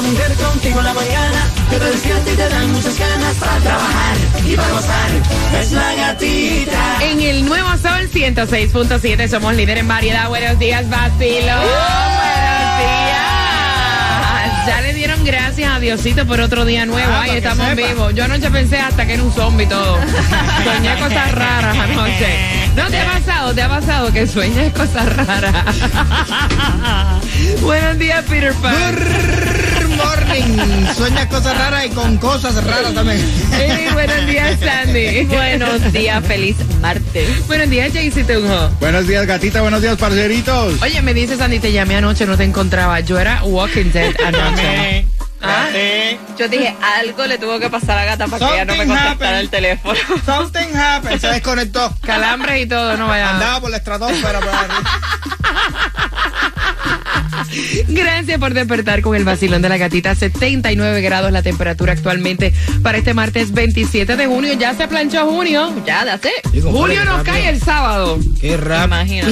Mujer contigo en la mañana que te despierta y te dan muchas ganas para trabajar y para gozar. Es la gatita. En el nuevo sol 106.7 somos líder en variedad. Buenos días. Buenos días. Ya le dieron gracias a Diosito por otro día nuevo. Ay, estamos vivos. Yo anoche pensé hasta que era un zombie todo. Soñé cosas raras anoche. ¿No te ha pasado? ¿Te ha pasado que sueñas cosas raras? Buenos días, Peter Pan. Morning. Sueñas cosas raras y con cosas raras también. Hey, buenos días, Sandy. Buenos días, feliz martes. Buenos días, Jaycee Tunjo. Buenos días, gatita. Buenos días, parceritos. Oye, me dice Sandy, te llamé anoche, no te encontraba. Yo era Walking Dead anoche. Ah. Yo dije, algo le tuvo que pasar a Gata para que ella no me Something contestara happened. el teléfono. Something happened. Se desconectó. Calambres y todo, no vaya. Andaba por la estratosfera. arriba. Gracias por despertar con el vacilón de la gatita. 79 grados la temperatura actualmente para este martes 27 de junio. Ya se planchó junio. Ya. Digo, Julio nos rápido. cae el sábado. Qué rápido.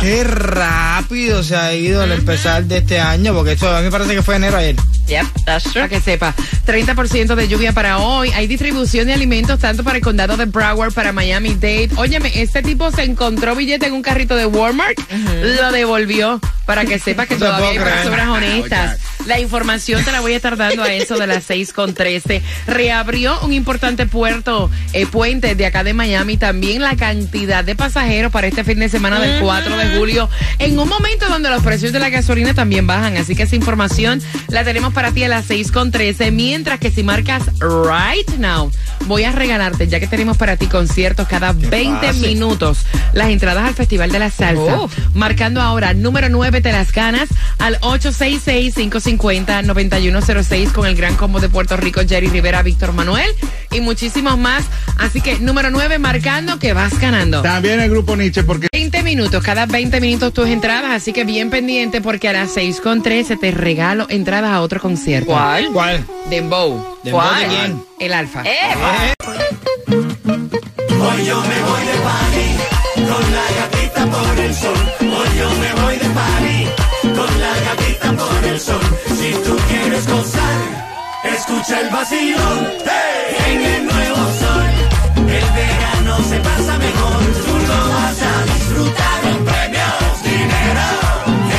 Qué rápido se ha ido al empezar de este año, porque esto a mí me parece que fue enero ayer. Yep, that's true. Para que sepa, 30% de lluvia para hoy. Hay distribución de alimentos tanto para el condado de Broward, para Miami-Dade. Óyeme, este tipo se encontró billete en un carrito de Walmart, lo devolvió para que sepa que todavía hay personas honestas. La información te la voy a estar dando a eso de las 6 con 13. Reabrió un importante puerto, eh, puente de acá de Miami. También la cantidad de pasajeros para este fin de semana del 4 de julio. En un momento donde los precios de la gasolina también bajan. Así que esa información la tenemos para ti a las 6 con 13. Mientras que si marcas right now, voy a regalarte, ya que tenemos para ti conciertos cada 20 fácil. minutos, las entradas al Festival de la Salsa. Oh. Marcando ahora, número 9 te las ganas al 866-550-9106 con el gran combo de Puerto Rico, Jerry Rivera, Víctor Manuel y muchísimos más. Así que número 9 marcando que vas ganando. También el grupo Nietzsche, porque 20 minutos, cada 20 minutos tus entradas, así que bien pendiente porque a las 6 con 13 te regalo entradas a otro concierto. ¿Cuál? ¿cuál? Dembow. ¿De ¿Cuál? de quién? El Alfa. Eh, Hoy yo me voy de party con la gatita por el sol. Escucha el vacilón. ¡Hey! En el nuevo sol, el verano se pasa mejor. Tú lo vas a disfrutar con premios, dinero.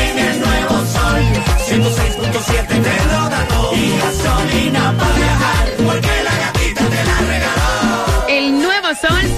En el nuevo sol, 106.7 te lo da todo. Y gasolina para viajar,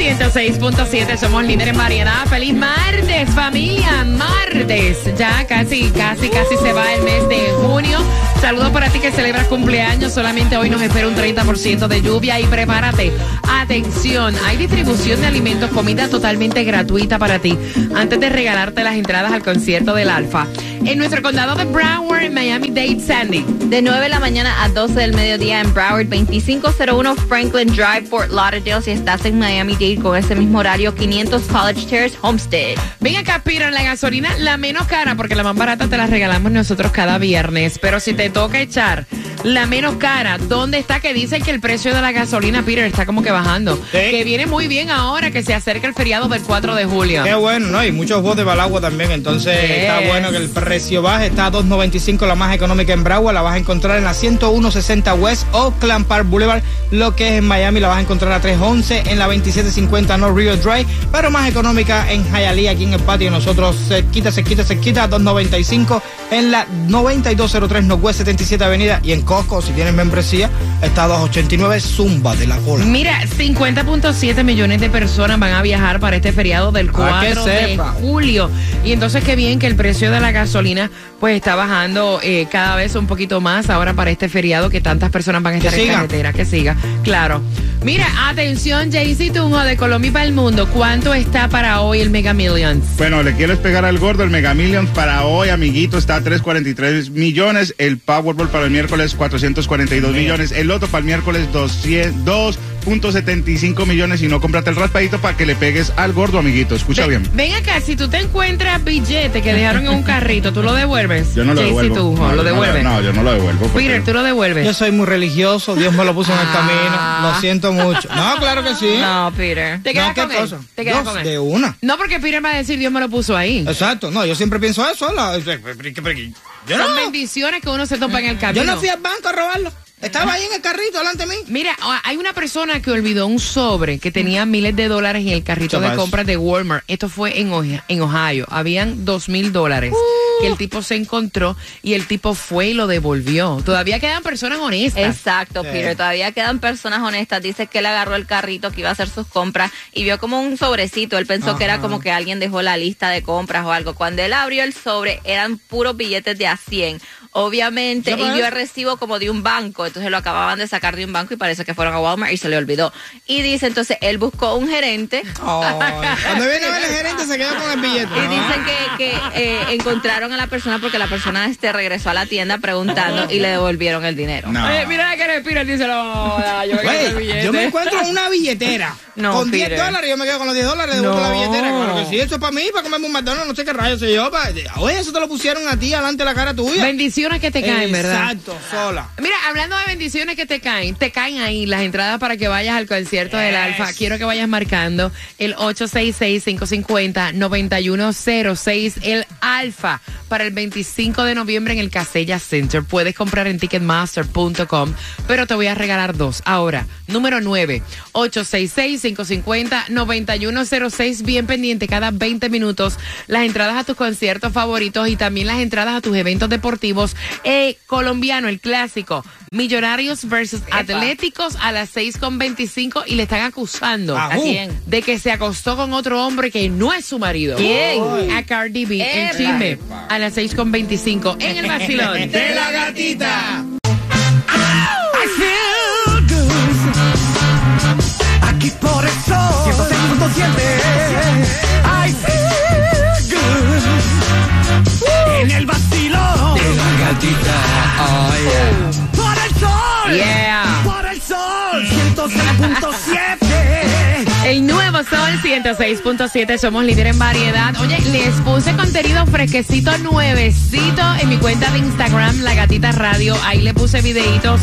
106.7, somos líderes en variedad. Feliz martes, familia, martes. Ya casi, casi, casi se va el mes de junio. Saludos para ti que celebras cumpleaños. Solamente hoy nos espera un 30% de lluvia y prepárate. Atención, hay distribución de alimentos, comida totalmente gratuita para ti. Antes de regalarte las entradas al concierto del Alfa. En nuestro condado de Broward, Miami-Dade, Sandy. De 9 de la mañana a 12 del mediodía en Broward, 2501 Franklin Drive, Fort Lauderdale. Si estás en Miami-Dade con ese mismo horario, 500 College Terrace, Homestead. Ven acá, Peter, la gasolina, la menos cara, porque la más barata te la regalamos nosotros cada viernes. Pero si te toca echar la menos cara, ¿dónde está? Que dicen que el precio de la gasolina, Peter, está como que bajando. Sí. Que viene muy bien ahora que se acerca el feriado del 4 de julio. Qué bueno, ¿no? Y muchos botes para el agua también. Entonces Yes. está bueno que el precio baje. Está a 2.95 la más económica en Broward. La vas a encontrar en la 10160 West Oakland Park Boulevard. Lo que es en Miami la vas a encontrar a 311 en la 2750 North Rio Drive. Pero más económica en Hialeah, aquí en el patio. Nosotros cerquita, cerquita, cerquita, 2.95 en la 9203 Northwest 77 Avenida. Y en Costco, si tienes membresía, está a 289 Zumba de la cola. Mira, 50.7 millones de personas van a viajar para este feriado del Ah, que 4 de julio. Y entonces qué bien que el precio de la gasolina pues está bajando eh, cada vez un poquito más ahora para este feriado que tantas personas van a Que estar en siga. carretera. Que siga, claro. Mira, atención, Jaycee Tunjo de Colombia para el mundo. ¿Cuánto está para hoy el Mega Millions? Bueno, le quieres pegar al gordo. El Mega Millions para hoy, amiguito, está a 343 millones. El Powerball para el miércoles, 442 millones. El Loto para el miércoles, 200 2.75 millones. Y no cómprate el raspadito para que le pegues al gordo, amiguito. Escucha Ven, bien. ven acá, si tú te encuentras billete que dejaron en un carrito, ¿tú lo devuelves? Yo no lo devuelvo. No, ¿lo yo no devuelves? No, yo no lo devuelvo. porque- Peter, ¿tú lo devuelves? Yo soy muy religioso, Dios me lo puso en el Ah. camino. Lo siento mucho. No, claro que sí. No, Peter. ¿Te quedas No, ¿qué con él? cosa? ¿Te quedas Dos con él? de una. No, porque Peter va a decir Dios me lo puso ahí. Exacto, no, yo siempre pienso eso. la- yo, Son no, bendiciones que uno se topa en el camino. yo no fui al banco a robarlo. Estaba ahí en el carrito delante de mí. Mira, ah, hay una persona que olvidó un sobre que tenía miles de dólares en el carrito de compras de Walmart. Esto fue en, Ohio, en Ohio. Habían dos mil dólares Uh. que el tipo se encontró y el tipo fue y lo devolvió. Todavía quedan personas honestas. Exacto, Sí. Peter. Todavía quedan personas honestas. Dice que él agarró el carrito que iba a hacer sus compras y vio como un sobrecito. Él pensó que era como que alguien dejó la lista de compras o algo. Cuando él abrió el sobre, eran puros billetes de a 100. Obviamente, ¿Ya y vio el recibo como de un banco. Entonces lo acababan de sacar de un banco y parece que fueron a Walmart y se le olvidó. Y dice, entonces, él buscó un gerente. Cuando viene a ver el gerente se queda con el billete. Y dicen que, que, eh, encontraron a la persona porque la persona este regresó a la tienda preguntando y le devolvieron el dinero. No. Oye, mira que respira, dice, no, yo, Güey, yo me encuentro una billetera. No, con 10 Peter. dólares, yo me quedo con los 10 dólares, devuelvo No. la billetera. Claro que sí, eso es para mí, para comerme un McDonald's, no sé qué rayos sé yo. Oye, eso te lo pusieron a ti, delante de la cara tuya. Bendiciones que te caen, ¿verdad? Exacto, sola. Mira, hablando de bendiciones que te caen, te caen ahí las entradas para que vayas al concierto del Alfa. Quiero que vayas marcando el 866-550-9106, el Alfa, para el 25 de noviembre en el Casella Center. Puedes comprar en ticketmaster.com, pero te voy a regalar dos. Ahora, número 9, 866-550-9106. Bien pendiente, cada 20 minutos, las entradas a tus conciertos favoritos y también las entradas a tus eventos deportivos. Eh, colombiano, el clásico. Millonarios versus Atléticos a las 6.25 y le están acusando Ajú. ¿A quién? de que se acostó con otro hombre que no es su marido. ¿Quién? A Cardi B, el chisme, a las 6.25 en el vacilón. De la gatita. I feel good. Aquí por el sol. 106.7. I feel good. En el vacilón. De la gatita. Por el sol. Yeah. Sol 106.7, somos líder en variedad. Oye, les puse contenido fresquecito, nuevecito en mi cuenta de Instagram, La Gatita Radio. Ahí le puse videitos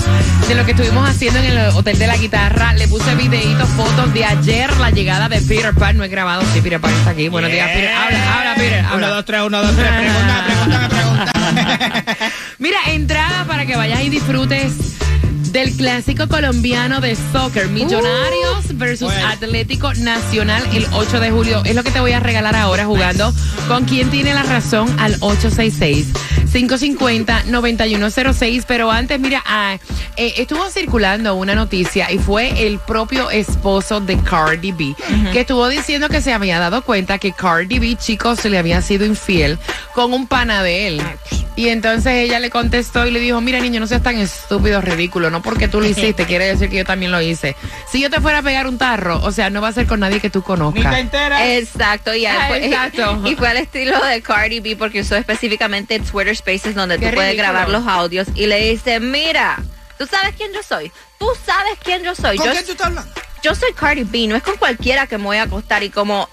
de lo que estuvimos haciendo en el Hotel de la Guitarra. Le puse videitos, fotos de ayer, la llegada de Peter Pan. No he grabado, sí, Peter Pan está aquí. Buenos días, Peter. Habla, habla, Peter. Uno, Habla. dos, tres, uno, dos, tres. Pregunta, pregunta, pregunta. Mira, entrada para que vayas y disfrutes del clásico colombiano de soccer, Millonarios versus Bueno. Atlético Nacional el 8 de julio. Es lo que te voy a regalar ahora jugando con quien tiene la razón al 866-550-9106. Pero antes, mira, ah, eh, estuvo circulando una noticia y fue el propio esposo de Cardi B que estuvo diciendo que se había dado cuenta que Cardi B, chicos, se le había sido infiel con un pana de él. Y entonces ella le contestó y le dijo, mira niño, no seas tan estúpido, ridículo, no porque tú lo hiciste, quiere decir que yo también lo hice. Si yo te fuera a pegar un tarro, o sea, no va a ser con nadie que tú Ni te conozcas. enteras. Exacto, y, Ah, fue, exacto. y fue al estilo de Cardi B porque usó específicamente Twitter Spaces donde Qué tú puedes grabar los audios y le dice, mira, tú sabes quién yo soy, tú sabes quién yo soy, ¿Con yo, quién tú estás hablando? yo soy Cardi B, no es con cualquiera que me voy a acostar y como,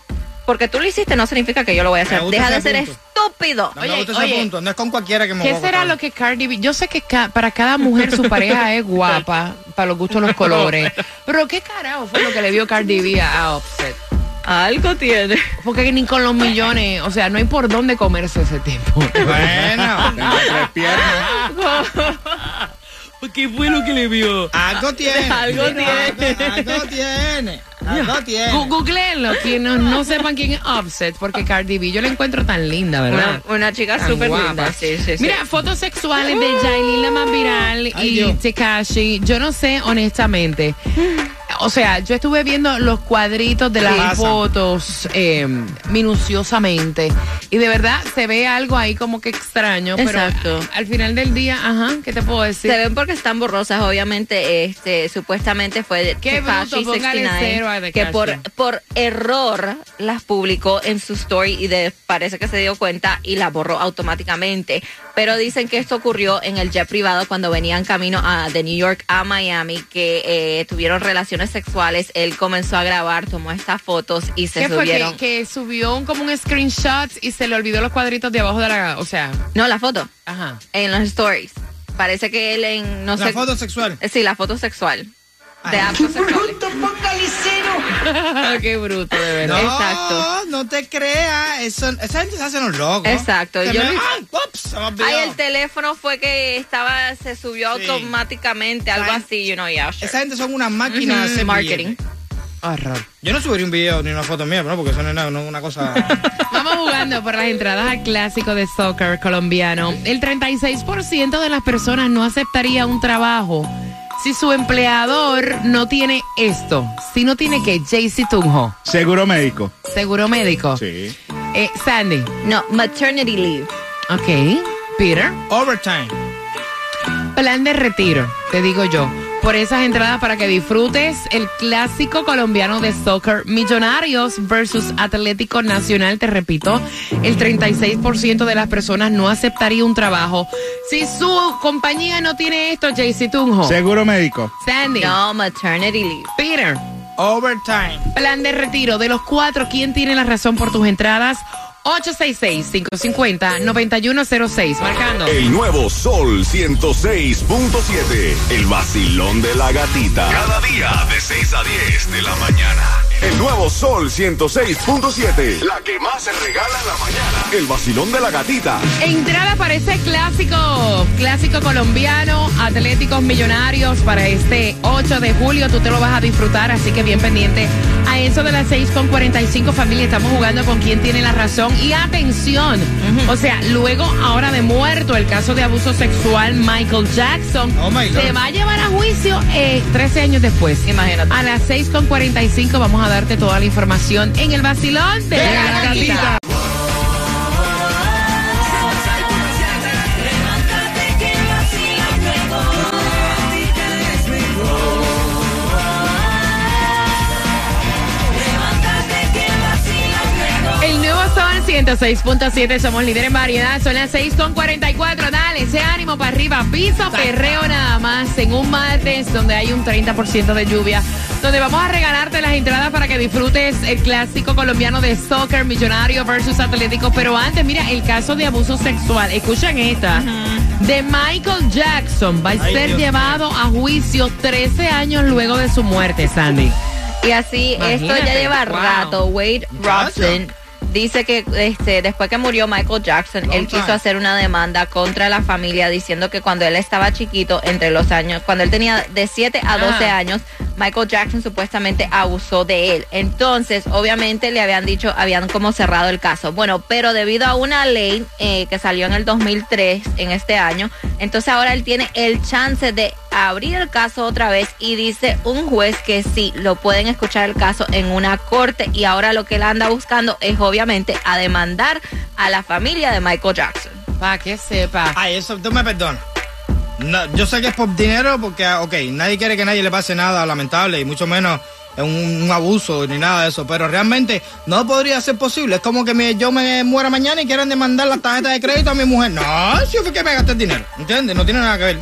porque tú lo hiciste no significa que yo lo voy a hacer, deja de ser punto. estúpido. No Oye, me gusta ese oye. punto. No es con cualquiera que me ¿Qué voy a será acostar. lo que Cardi B? Yo sé que ca- para cada mujer su pareja es guapa, para los gustos los colores. Pero ¿qué carajo fue lo que le vio Cardi B a Offset? Algo tiene. Porque ni con los millones, o sea, no hay por dónde comerse ese tipo. Bueno. Tengo tres piernas. ¿Qué fue lo que le vio? Algo tiene. Algo tiene. Algo, algo tiene. Algo tiene. Googleenlo, quienes no, no sepan quién es Offset, porque Cardi B yo la encuentro tan linda, ¿verdad? Una, una chica súper linda. Sí, sí, sí. Mira, fotos sexuales de Yailin, la más viral, Ay, y Dios. Tekashi. Yo no sé, honestamente. O sea, yo estuve viendo los cuadritos de las Pasa. fotos eh, minuciosamente. Y de verdad se ve algo ahí como que extraño. Exacto. Pero al final del día, ajá, ¿qué te puedo decir? Se ven porque están borrosas, obviamente, este, supuestamente fue Qué Tekashi bruto, póngale cero a 69 Tekashi. que por, por error las publicó en su story y de, parece que se dio cuenta y la borró automáticamente. Pero dicen que esto ocurrió en el jet privado cuando venían camino a, de New York a Miami, que eh, tuvieron relaciones sexuales. Él comenzó a grabar, tomó estas fotos y se ¿Qué fue? Que, subieron. que subió un- como un screenshot y se le olvidó los cuadritos de abajo de la... O sea, No, la foto, ajá. en los stories. Parece que él en, no La sé. foto sexual. Sí, la foto sexual. De Ay. actos sexuales. Qué bruto, de verdad. No, Exacto. no te creas. Eso, esa gente se hace los locos. Exacto, yo me- ¡Ay, ups! El teléfono fue que estaba, se subió Sí. automáticamente, algo Ay. así, you know, yeah, sure. Esa gente son unas máquinas de marketing. billetes. Horror. Yo no subiría un video ni una foto mía, ¿no? Porque eso no es nada- no es una cosa. Vamos jugando por las entradas al clásico de soccer colombiano. El 36% de las personas no aceptaría un trabajo si su empleador no tiene esto. Si no tiene que, JC Tunjo, Seguro médico. seguro médico. Sí. Eh, Sandy, No, maternity leave. ok. Peter, Overtime. plan de retiro, te digo yo. Por esas entradas para que disfrutes el clásico colombiano de soccer, Millonarios versus Atlético Nacional, te repito, el 36% de las personas no aceptaría un trabajo. Si su compañía no tiene esto, JC Tunjo, Seguro médico. Sandy, No, maternity leave. Peter, Overtime. plan de retiro de los cuatro, ¿quién tiene la razón por tus entradas? 866-550-9106, marcando. El nuevo Sol 106.7. El vacilón de la gatita. Cada día de 6 a 10 de la mañana. El nuevo Sol 106.7. La que más se regala en la mañana. El vacilón de la gatita. Entrada para ese clásico, clásico colombiano, Atléticos Millonarios para este 8 de julio. Tú te lo vas a disfrutar, así que bien pendiente. A eso de las 6 con 45 familia, estamos jugando con quien tiene la razón. Y atención, o sea, luego, ahora de muerto, el caso de abuso sexual, Michael Jackson Oh, se va a llevar a juicio eh, 13 años después. Imagínate. A las 6 con 45 vamos a darte toda la información en el vacilón de, la, gatita. El 106.7, somos líderes en variedad, son las 6 con 44. Dale, ese ánimo para arriba, piso, perreo nada más en un martes donde hay un 30% de lluvia, donde vamos a regalarte las entradas para que disfrutes el clásico colombiano de soccer, millonario versus atlético. Pero antes, mira, el caso de abuso sexual, escuchan esta, de Michael Jackson, va a Ay, ser Dios llevado a juicio 13 años luego de su muerte, Sandy. Y así, esto ya lleva wow. rato. Wade Robson dice que este, después que murió Michael Jackson, Long él quiso time. hacer una demanda contra la familia diciendo que cuando él estaba chiquito, entre los años, cuando él tenía de 7 a 12 Ajá. años, Michael Jackson supuestamente abusó de él. Entonces, obviamente le habían dicho, habían como cerrado el caso. Bueno, pero debido a una ley eh, que salió en el 2003, en este año, entonces ahora él tiene el chance de abrir el caso otra vez y dice un juez que sí, lo pueden escuchar el caso en una corte y ahora lo que él anda buscando es obviamente a demandar a la familia de Michael Jackson. Para que sepa. Ay, eso, tú me perdonas. No, yo sé que es por dinero porque, ok, nadie quiere que nadie le pase nada lamentable y mucho menos un, un abuso ni nada de eso, pero realmente no podría ser posible. Es como que me- yo me muera mañana y quieran demandar la tarjeta de crédito a mi mujer. No, si yo fui que me gasté el dinero, ¿entiendes? No tiene nada que ver.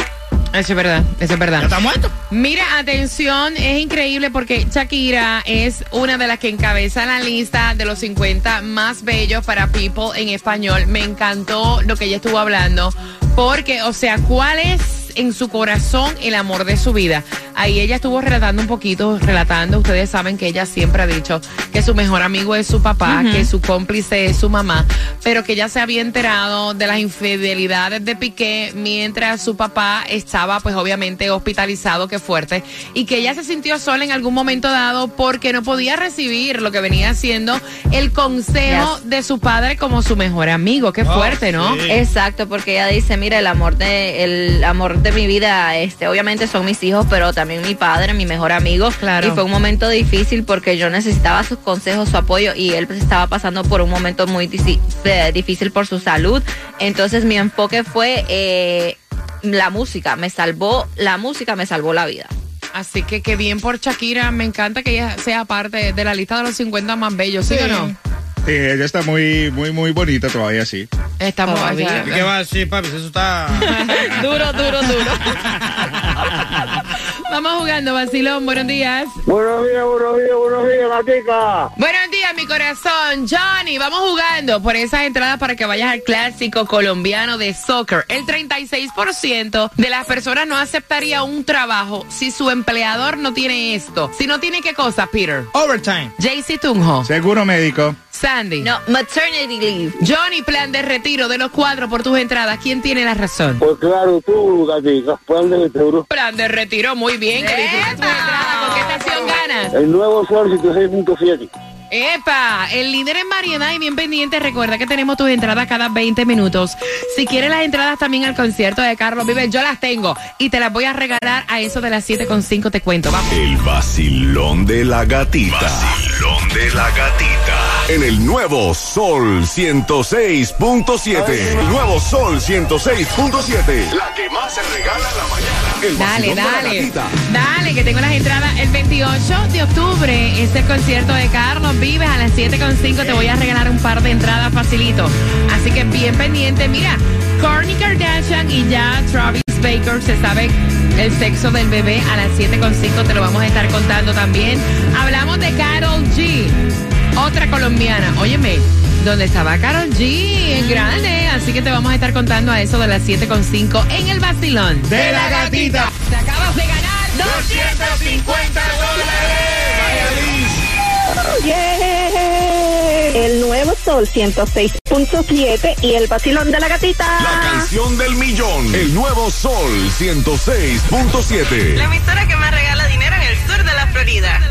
Eso es verdad, eso es Ya verdad. está muerto. Mira, atención, es increíble porque Shakira es una de las que encabeza la lista de los 50 más bellos para People en español. Me encantó lo que ella estuvo hablando porque, o sea, ¿cuál es en su corazón el amor de su vida? Ahí ella estuvo relatando un poquito, relatando, ustedes saben que ella siempre ha dicho que su mejor amigo es su papá, que su cómplice es su mamá, pero que ella se había enterado de las infidelidades de Piqué mientras su papá estaba pues obviamente hospitalizado, que fuerte, y que ella se sintió sola en algún momento dado porque no podía recibir lo que venía siendo el consejo de su padre como su mejor amigo. Qué fuerte, ¿no? sí. Exacto, porque ella dice, mira, el amor de el amor de mi vida, este, obviamente son mis hijos, pero también mi padre, mi mejor amigo. Claro. Y fue un momento difícil porque yo necesitaba sus consejos, su apoyo y él pues, estaba pasando por un momento muy difícil por su salud. Entonces mi enfoque fue eh, la música, me salvó, la música me salvó la vida. Así que qué bien por Shakira. Me encanta que ella sea parte de la lista de los 50 más bellos, ¿sí, o no? Sí, ella está muy, muy, muy bonita todavía, sí. Estamos. ¿Y ¿Qué va a decir, papi? Eso está... duro, duro, duro. Vamos jugando, Vacilón. Buenos días. Buenos días, buenos días, buenos días, Matica. Buenos días, mi corazón. Johnny, vamos jugando por esas entradas para que vayas al clásico colombiano de soccer. El 36% de las personas no aceptaría un trabajo si su empleador no tiene esto. Si no tiene qué cosa, Peter. Overtime. JC Tunjo. Seguro médico. Sandy. No, maternity leave. Johnny, plan de retiro de los cuatro por tus entradas. ¿Quién tiene la razón? Pues claro, tú, Gatica, plan de retiro. Plan de retiro, muy bien. Que disfrutes tus entradas. ¿Con qué estación ganas? El nuevo Sol 106.7. ¡Epa! El líder en variedad y bien pendiente. Recuerda que tenemos tus entradas cada 20 minutos. Si quieres las entradas también al concierto de Carlos Vives, yo las tengo. Y te las voy a regalar a eso de las 7.5, te cuento. Vamos. El vacilón de la gatita. Vacilón de la gatita. En el nuevo Sol 106.7. El nuevo Sol 106.7. La que más se regala en la mañana. El Dale, dale. Dale, que tengo las entradas. El 28 de octubre es el concierto de Carlos Vives a las 7.5. Te voy a regalar un par de entradas facilito. Así que bien pendiente. Mira, Kourtney Kardashian y ya Travis Baker se sabe el sexo del bebé a las 7.5. Te lo vamos a estar contando también. Hablamos de Carol G. Otra colombiana. Óyeme, donde estaba Carol G en grande. Así que te vamos a estar contando a eso de las 7.5 en el vacilón. De la gatita. Te acabas de ganar 250 El nuevo Sol 106.7 y el vacilón de la gatita. La canción del millón. El nuevo Sol 106.7. emisora que más regala dinero en el sur de la Florida.